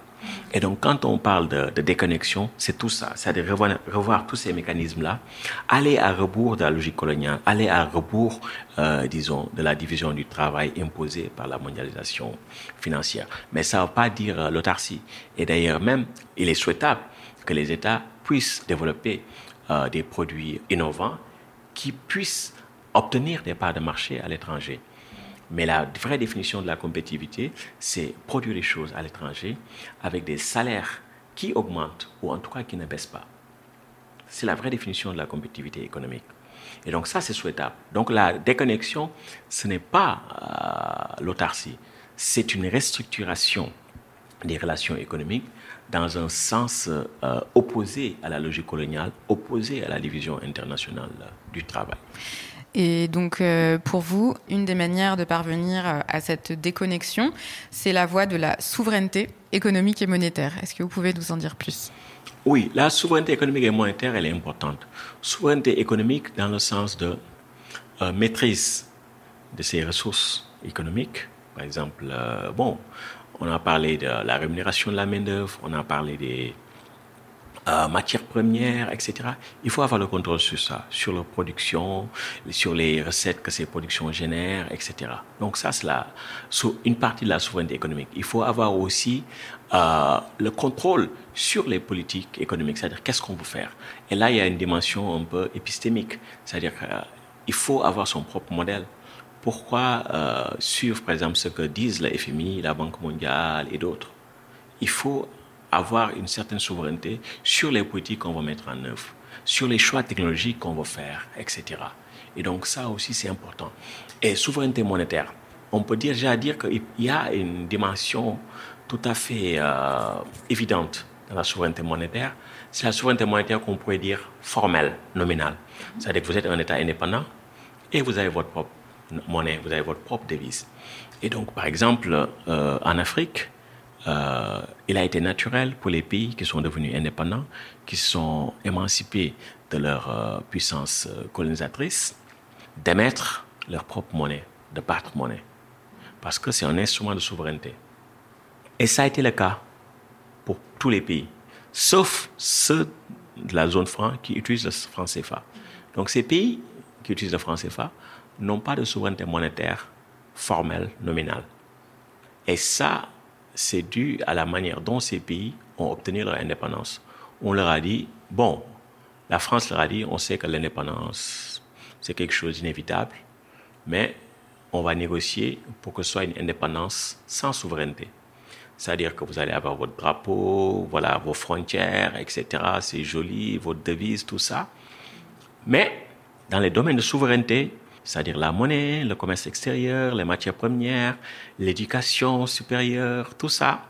Et donc quand on parle de, déconnexion, c'est tout ça, c'est de revoir, revoir, tous ces mécanismes-là, aller à rebours de la logique coloniale, aller à rebours, euh, disons, de la division du travail imposée par la mondialisation financière. Mais ça ne veut pas dire euh, l'autarcie. Et d'ailleurs même, il est souhaitable que les États puissent développer euh, des produits innovants qui puissent obtenir des parts de marché à l'étranger. Mais la vraie définition de la compétitivité, c'est produire les choses à l'étranger avec des salaires qui augmentent ou en tout cas qui ne baissent pas. C'est la vraie définition de la compétitivité économique. Et donc ça, c'est souhaitable. Donc la déconnexion, ce n'est pas euh, l'autarcie, c'est une restructuration des relations économiques dans un sens euh, opposé à la logique coloniale, opposé à la division internationale du travail. Et donc, euh, pour vous, une des manières de parvenir euh, à cette déconnexion, c'est la voie de la souveraineté économique et monétaire. Est-ce que vous pouvez nous en dire plus? Oui, la souveraineté économique et monétaire, elle est importante. Souveraineté économique dans le sens de maîtrise de ses ressources économiques. Par exemple, bon, on a parlé de la rémunération de la main-d'œuvre, on a parlé des euh, matières premières, etc. Il faut avoir le contrôle sur ça, sur la production, sur les recettes que ces productions génèrent, etc. Donc ça, c'est une partie de la souveraineté économique. Il faut avoir aussi euh, le contrôle sur les politiques économiques, c'est-à-dire qu'est-ce qu'on veut faire. Et là, il y a une dimension un peu épistémique, c'est-à-dire qu'il faut avoir son propre modèle pourquoi euh, suivre, par exemple, ce que disent la FMI, la Banque mondiale et d'autres? Il faut avoir une certaine souveraineté sur les politiques qu'on va mettre en œuvre, sur les choix technologiques qu'on va faire, etc. Et donc ça aussi, c'est important. Et souveraineté monétaire, on peut déjà dire qu'il y a une dimension tout à fait euh, évidente dans la souveraineté monétaire. C'est la souveraineté monétaire qu'on pourrait dire formelle, nominale. C'est-à-dire que vous êtes un État indépendant et vous avez votre propre monnaie, vous avez votre propre devise. Et donc, par exemple, euh, en Afrique, euh, il a été naturel pour les pays qui sont devenus indépendants, qui sont émancipés de leur euh, puissance colonisatrice, d'émettre leur propre monnaie, de battre monnaie, parce que c'est un instrument de souveraineté. Et ça a été le cas pour tous les pays, sauf ceux de la zone franc qui utilisent le franc CFA. Donc ces pays qui utilisent le franc CFA n'ont pas de souveraineté monétaire formelle, nominale. Et ça, c'est dû à la manière dont ces pays ont obtenu leur indépendance. On leur a dit, bon, la France leur a dit, on sait que l'indépendance, c'est quelque chose d'inévitable, mais on va négocier pour que ce soit une indépendance sans souveraineté. C'est-à-dire que vous allez avoir votre drapeau, voilà, vos frontières, etc. C'est joli, votre devise, tout ça. Mais dans les domaines de souveraineté, c'est-à-dire la monnaie, le commerce extérieur, les matières premières, l'éducation supérieure, tout ça,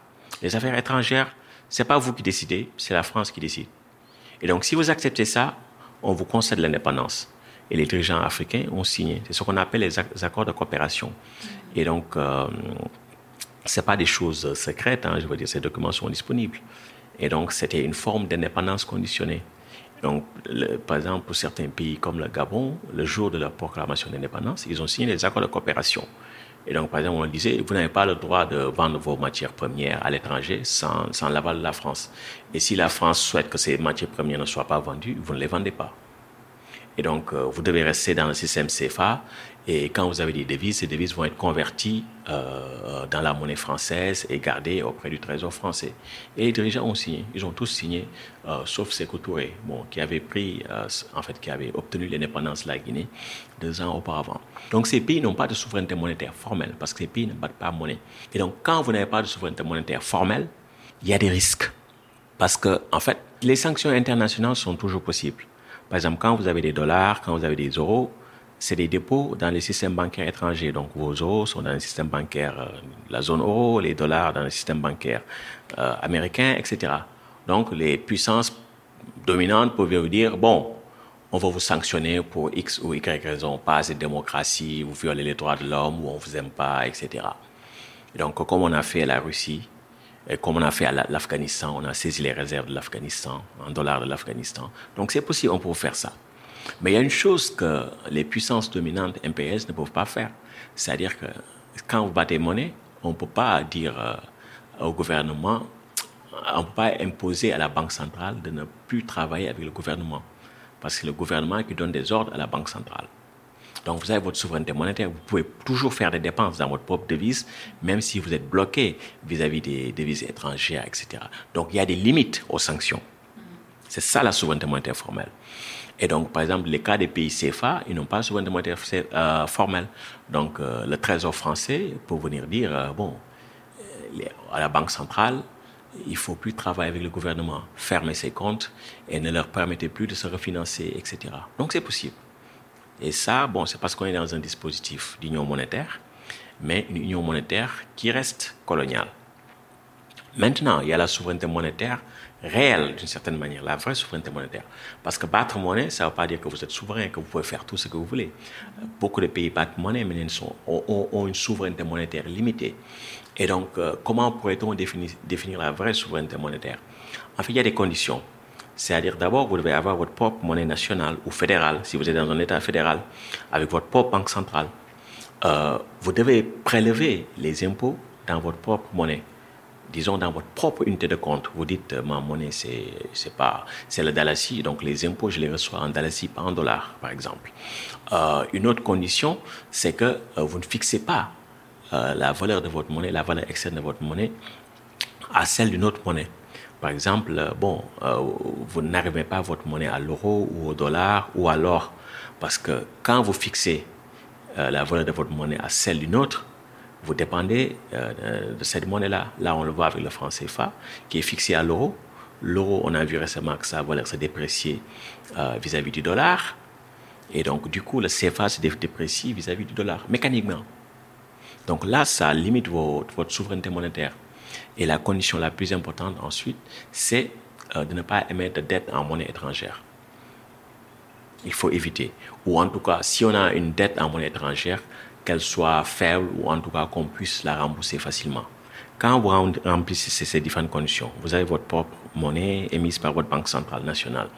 les affaires étrangères, c'est pas vous qui décidez, c'est la France qui décide. Et donc, si vous acceptez ça, on vous concède l'indépendance. Et les dirigeants africains ont signé. C'est ce qu'on appelle les accords de coopération. Et donc, euh, c'est pas des choses secrètes. Hein, je veux dire, ces documents sont disponibles. Et donc, c'était une forme d'indépendance conditionnée. Donc, par exemple, pour certains pays comme le Gabon, le jour de leur proclamation d'indépendance, ils ont signé des accords de coopération. Et donc, par exemple, on disait, vous n'avez pas le droit de vendre vos matières premières à l'étranger sans, sans l'aval de la France. Et si la France souhaite que ces matières premières ne soient pas vendues, vous ne les vendez pas. Et donc, euh, vous devez rester dans le système CFA. Et quand vous avez des devises, ces devises vont être converties euh, dans la monnaie française et gardées auprès du Trésor français. Et les dirigeants ont signé. Ils ont tous signé, euh, sauf Sékou Touré, bon, qui avait pris, en fait, qui avait obtenu l'indépendance de la Guinée deux ans auparavant. Donc, ces pays n'ont pas de souveraineté monétaire formelle parce que ces pays ne battent pas monnaie. Et donc, quand vous n'avez pas de souveraineté monétaire formelle, il y a des risques. Parce que, en fait, les sanctions internationales sont toujours possibles. Par exemple, quand vous avez des dollars, quand vous avez des euros, c'est des dépôts dans les systèmes bancaires étrangers. Donc vos euros sont dans le système bancaire euh, la zone euro, les dollars dans le système bancaire euh, américain, etc. Donc les puissances dominantes peuvent vous dire, bon, on va vous sanctionner pour X ou Y raison, pas assez de démocratie, vous violez les droits de l'homme ou on vous aime pas, etc. donc comme on a fait à la Russie, et comme on a fait à l'Afghanistan, on a saisi les réserves de l'Afghanistan, en dollars de l'Afghanistan. Donc c'est possible, on peut faire ça. Mais il y a une chose que les puissances dominantes MPS ne peuvent pas faire. C'est-à-dire que quand vous battez monnaie, on ne peut pas dire euh, au gouvernement, on ne peut pas imposer à la Banque centrale de ne plus travailler avec le gouvernement. Parce que c'est le gouvernement qui donne des ordres à la Banque centrale. Donc vous avez votre souveraineté monétaire, vous pouvez toujours faire des dépenses dans votre propre devise, même si vous êtes bloqué vis-à-vis des devises étrangères, etc. Donc il y a des limites aux sanctions. C'est ça la souveraineté monétaire formelle. Et donc, par exemple, les cas des pays CFA, ils n'ont pas de souveraineté monétaire euh, formelle. Donc, euh, le Trésor français peut venir dire, euh, bon, à la Banque centrale, il faut plus travailler avec le gouvernement, fermer ses comptes et ne leur permettez plus de se refinancer, etc. Donc, c'est possible. Et ça, bon, c'est parce qu'on est dans un dispositif d'union monétaire, mais une union monétaire qui reste coloniale. Maintenant, il y a la souveraineté monétaire réelle, d'une certaine manière, la vraie souveraineté monétaire. Parce que battre monnaie, ça ne veut pas dire que vous êtes souverain, que vous pouvez faire tout ce que vous voulez. Beaucoup de pays battent monnaie, mais ils sont, ont, une souveraineté monétaire limitée. Et donc, euh, comment pourrait-on définir, définir la vraie souveraineté monétaire? En fait, il y a des conditions. C'est-à-dire d'abord, vous devez avoir votre propre monnaie nationale ou fédérale, si vous êtes dans un État fédéral, avec votre propre banque centrale. Euh, vous devez prélever les impôts dans votre propre monnaie. Disons dans votre propre unité de compte. Vous dites, euh, ma monnaie, c'est, pas, c'est le dalasi, donc les impôts, je les reçois en dalasi, pas en dollars, par exemple. Euh, une autre condition, c'est que vous ne fixez pas la valeur de votre monnaie, la valeur externe de votre monnaie, à celle d'une autre monnaie. Par exemple, euh, bon, euh, vous n'arrivez pas votre monnaie à l'euro ou au dollar ou à l'or, parce que quand vous fixez euh, la valeur de votre monnaie à celle d'une autre, vous dépendez de cette monnaie-là. Là, on le voit avec le franc CFA, qui est fixé à l'euro. L'euro, on a vu récemment que sa valeur s'est dépréciée vis-à-vis du dollar. Et donc, du coup, le CFA se déprécie vis-à-vis du dollar, mécaniquement. Donc là, ça limite votre souveraineté monétaire. Et la condition la plus importante ensuite, c'est euh, de ne pas émettre de dette en monnaie étrangère. Il faut éviter. Ou en tout cas, si on a une dette en monnaie étrangère, qu'elle soit faible ou en tout cas qu'on puisse la rembourser facilement. Quand vous remplissez ces différentes conditions, vous avez votre propre monnaie émise par votre banque centrale nationale.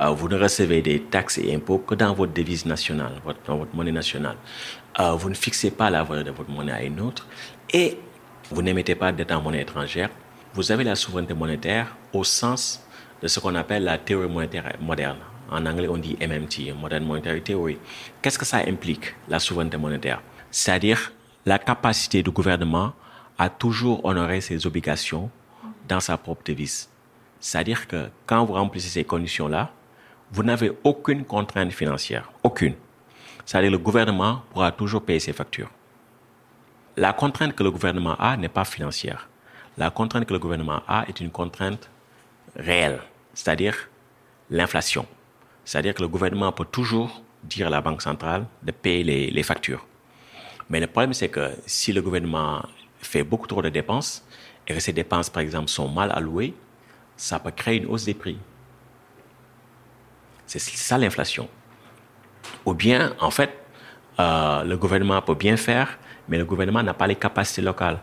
Euh, vous ne recevez des taxes et impôts que dans votre devise nationale, dans votre monnaie nationale. Euh, vous ne fixez pas la valeur de votre monnaie à une autre. Et vous n'émettez pas dette en monnaie étrangère, vous avez la souveraineté monétaire au sens de ce qu'on appelle la théorie monétaire moderne. En anglais, on dit MMT, Modern Monetary Theory. Qu'est-ce que ça implique, la souveraineté monétaire? C'est-à-dire la capacité du gouvernement à toujours honorer ses obligations dans sa propre devise. C'est-à-dire que quand vous remplissez ces conditions-là, vous n'avez aucune contrainte financière. Aucune. C'est-à-dire le gouvernement pourra toujours payer ses factures. La contrainte que le gouvernement a n'est pas financière. La contrainte que le gouvernement a est une contrainte réelle, c'est-à-dire l'inflation. C'est-à-dire que le gouvernement peut toujours dire à la Banque centrale de payer les, factures. Mais le problème, c'est que si le gouvernement fait beaucoup trop de dépenses et que ces dépenses, par exemple, sont mal allouées, ça peut créer une hausse des prix. C'est ça l'inflation. Ou bien, en fait, euh, le gouvernement peut bien faire, mais le gouvernement n'a pas les capacités locales.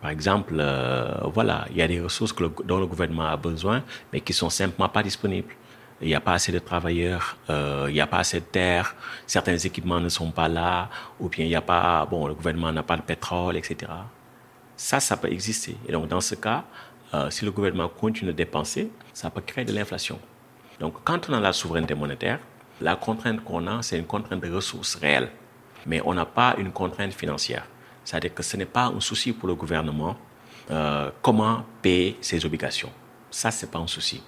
Par exemple, euh, voilà, il y a des ressources dont le gouvernement a besoin, mais qui sont simplement pas disponibles. Il n'y a pas assez de travailleurs, euh, il n'y a pas assez de terres, certains équipements ne sont pas là, ou bien il n'y a pas, bon, le gouvernement n'a pas de pétrole, etc. Ça, ça peut exister. Et donc, dans ce cas, euh, si le gouvernement continue de dépenser, ça peut créer de l'inflation. Donc, quand on a la souveraineté monétaire, la contrainte qu'on a, c'est une contrainte de ressources réelles. Mais on n'a pas une contrainte financière. C'est-à-dire que ce n'est pas un souci pour le gouvernement euh, comment payer ses obligations. Ça, ce n'est pas un souci.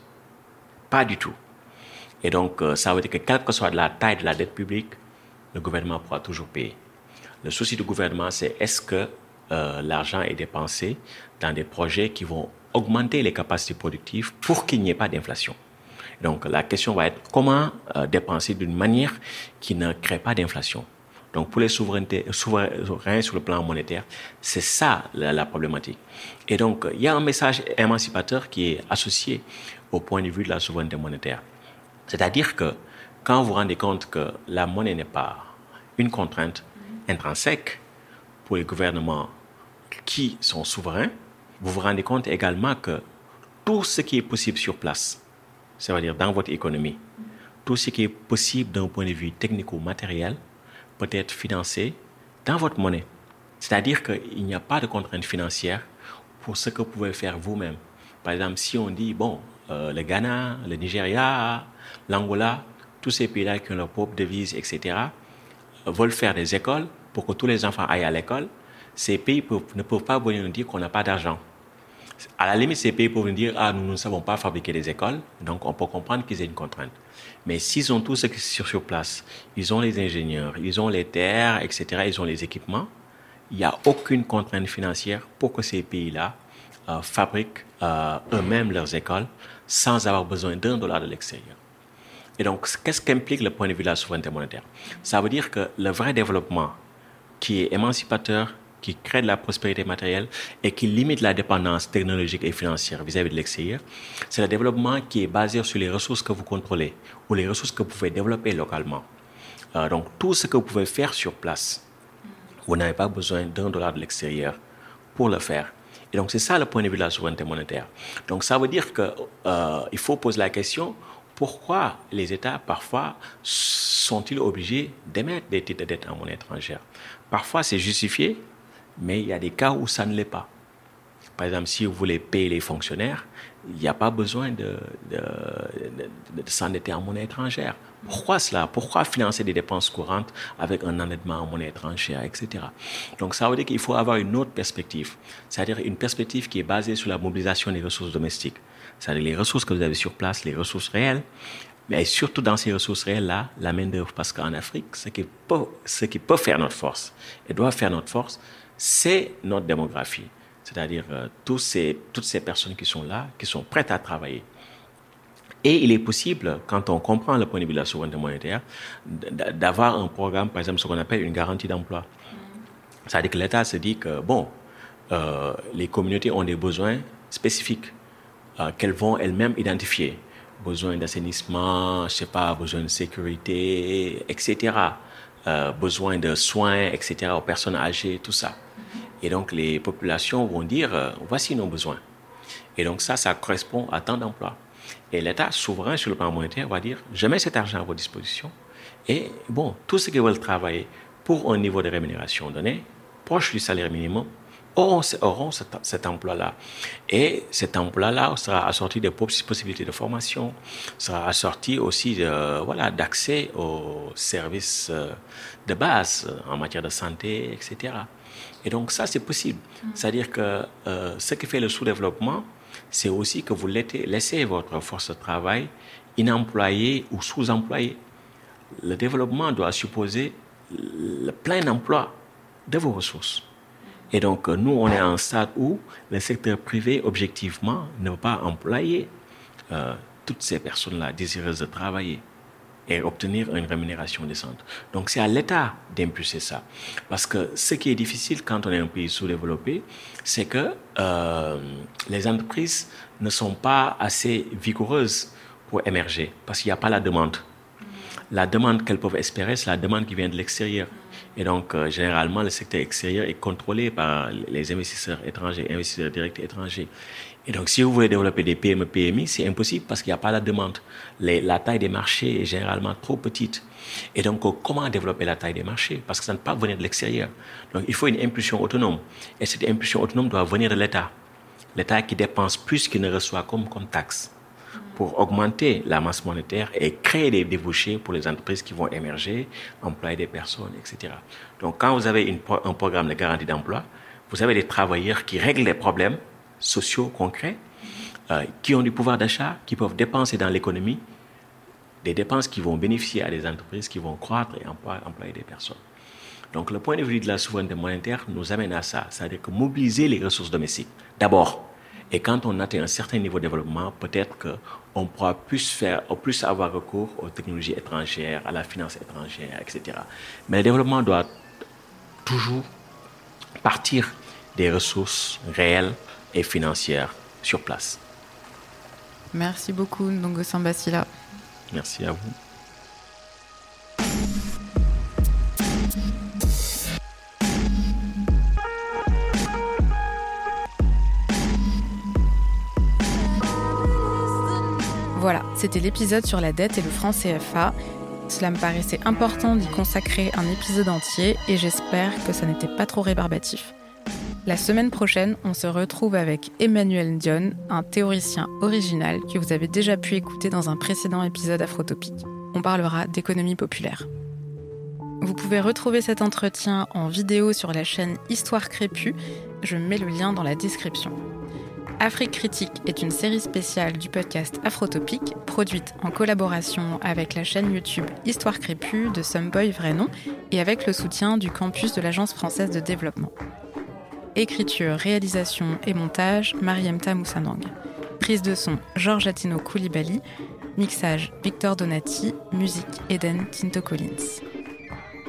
Pas du tout. Et donc, euh, ça veut dire que quelle que soit la taille de la dette publique, le gouvernement pourra toujours payer. Le souci du gouvernement, c'est est-ce que euh, l'argent est dépensé dans des projets qui vont augmenter les capacités productives pour qu'il n'y ait pas d'inflation. Donc, la question va être comment euh, dépenser d'une manière qui ne crée pas d'inflation. Donc, pour les souverainetés, souverains sur le plan monétaire, c'est ça la, la, problématique. Et donc, il y a un message émancipateur qui est associé au point de vue de la souveraineté monétaire. C'est-à-dire que quand vous vous rendez compte que la monnaie n'est pas une contrainte intrinsèque pour les gouvernements qui sont souverains, vous vous rendez compte également que tout ce qui est possible sur place, c'est-à-dire dans votre économie, tout ce qui est possible d'un point de vue technico-matériel peut être financé dans votre monnaie. C'est-à-dire qu'il n'y a pas de contrainte financière pour ce que vous pouvez faire vous-même. Par exemple, si on dit, bon, euh, le Ghana, le Nigeria, l'Angola, tous ces pays-là qui ont leur propre devise, etc., veulent faire des écoles pour que tous les enfants aillent à l'école, ces pays ne peuvent pas venir nous dire qu'on n'a pas d'argent. À la limite, ces pays peuvent nous dire, ah, nous ne savons pas fabriquer des écoles, donc on peut comprendre qu'ils aient une contrainte. Mais s'ils ont tout ce qui sur, sur place, ils ont les ingénieurs, ils ont les terres, etc., ils ont les équipements, il n'y a aucune contrainte financière pour que ces pays-là euh, fabriquent euh, eux-mêmes leurs écoles sans avoir besoin d'un dollar de l'extérieur. Et donc, qu'est-ce qu'implique le point de vue de la souveraineté monétaire? Ça veut dire que le vrai développement qui est émancipateur, qui crée de la prospérité matérielle et qui limite la dépendance technologique et financière vis-à-vis de l'extérieur, c'est le développement qui est basé sur les ressources que vous contrôlez ou les ressources que vous pouvez développer localement. Euh, donc, tout ce que vous pouvez faire sur place, vous n'avez pas besoin d'un dollar de l'extérieur pour le faire. Et donc, c'est ça le point de vue de la souveraineté monétaire. Donc, ça veut dire qu'il euh, faut poser la question pourquoi les États, parfois, sont-ils obligés d'émettre des titres de dette en monnaie étrangère? Parfois, c'est justifié, mais il y a des cas où ça ne l'est pas. Par exemple, si vous voulez payer les fonctionnaires, il n'y a pas besoin de, de, de, de s'endetter en monnaie étrangère. Pourquoi cela? Pourquoi financer des dépenses courantes avec un endettement en monnaie étrangère, etc. Donc ça veut dire qu'il faut avoir une autre perspective, c'est-à-dire une perspective qui est basée sur la mobilisation des ressources domestiques, c'est-à-dire les ressources que vous avez sur place, les ressources réelles, mais surtout dans ces ressources réelles-là, la main-d'œuvre. Parce qu'en Afrique, ce qui, peut, ce qui peut faire notre force et doit faire notre force, c'est notre démographie. C'est-à-dire euh, ces, toutes ces personnes qui sont là, qui sont prêtes à travailler. Et il est possible, quand on comprend le point de vue de la souveraineté monétaire, d'avoir un programme, par exemple, ce qu'on appelle une garantie d'emploi. C'est-à-dire que l'État se dit que, bon, euh, les communautés ont des besoins spécifiques euh, qu'elles vont elles-mêmes identifier. Besoin d'assainissement, je sais pas, besoin de sécurité, etc. Euh, besoin de soins, etc. aux personnes âgées, tout ça. Et donc les populations vont dire, euh, voici nos besoins. Et donc ça, ça correspond à tant d'emplois. Et l'État souverain sur le plan monétaire va dire, je mets cet argent à votre disposition. Et bon, tous ceux qui veulent travailler pour un niveau de rémunération donné, proche du salaire minimum, auront, auront cet, cet emploi-là. Et cet emploi-là sera assorti de possibilités de formation, sera assorti aussi de, voilà, d'accès aux services de base en matière de santé, etc. Et donc ça, c'est possible. C'est-à-dire que euh, ce qui fait le sous-développement, c'est aussi que vous laissez votre force de travail inemployée ou sous-employée. Le développement doit supposer le plein emploi de vos ressources. Et donc, nous, on est à un stade où le secteur privé, objectivement, ne va pas employer euh, toutes ces personnes-là désireuses de travailler. et obtenir une rémunération décente. Donc c'est à l'État d'impulser ça. Parce que ce qui est difficile quand on est un pays sous-développé, c'est que euh, les entreprises ne sont pas assez vigoureuses pour émerger, parce qu'il n'y a pas la demande. La demande qu'elles peuvent espérer, c'est la demande qui vient de l'extérieur. Et donc, euh, généralement, le secteur extérieur est contrôlé par les investisseurs étrangers, investisseurs directs étrangers. Et donc, si vous voulez développer des PME, PMI, c'est impossible parce qu'il n'y a pas la demande. la taille des marchés est généralement trop petite. Et donc, comment développer la taille des marchés? Parce que ça ne peut pas venir de l'extérieur. Donc, il faut une impulsion autonome. Et cette impulsion autonome doit venir de l'État. L'État qui dépense plus qu'il ne reçoit comme, comme taxe pour augmenter la masse monétaire et créer des débouchés pour les entreprises qui vont émerger, employer des personnes, etc. Donc, quand vous avez un programme de garantie d'emploi, vous avez des travailleurs qui règlent les problèmes sociaux concrets, euh, qui ont du pouvoir d'achat, qui peuvent dépenser dans l'économie, des dépenses qui vont bénéficier à des entreprises qui vont croître et employer des personnes. Donc le point de vue de la souveraineté monétaire nous amène à ça, c'est-à-dire que mobiliser les ressources domestiques, d'abord. Et quand on atteint un certain niveau de développement, peut-être qu'on pourra plus, faire, plus avoir recours aux technologies étrangères, à la finance étrangère, etc. Mais le développement doit toujours partir des ressources réelles et financières sur place. Merci beaucoup, Ndongo Sambasila. Merci à vous. C'était l'épisode sur la dette et le franc CFA. Cela me paraissait important d'y consacrer un épisode entier et j'espère que ça n'était pas trop rébarbatif. La semaine prochaine, on se retrouve avec Emmanuel Dion, un théoricien original que vous avez déjà pu écouter dans un précédent épisode Afrotopique. On parlera d'économie populaire. Vous pouvez retrouver cet entretien en vidéo sur la chaîne Histoire Crépue. Je mets le lien dans la description. Afrique Critique est une série spéciale du podcast Afrotopique, produite en collaboration avec la chaîne YouTube Histoire Crépue de Someboy Vrai Nom et avec le soutien du campus de l'Agence française de développement. Écriture, réalisation et montage, Mariemta Moussanang. Prise de son, Georges Atino Koulibaly. Mixage, Victor Donati. Musique, Eden Tinto Collins.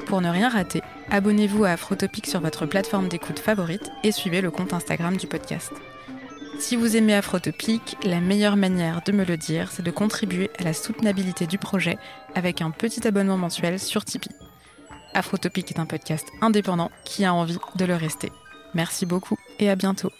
Pour ne rien rater, abonnez-vous à Afrotopic sur votre plateforme d'écoute favorite et suivez le compte Instagram du podcast. Si vous aimez Afrotopic, la meilleure manière de me le dire, c'est de contribuer à la soutenabilité du projet avec un petit abonnement mensuel sur Tipeee. Afrotopic est un podcast indépendant qui a envie de le rester. Merci beaucoup et à bientôt.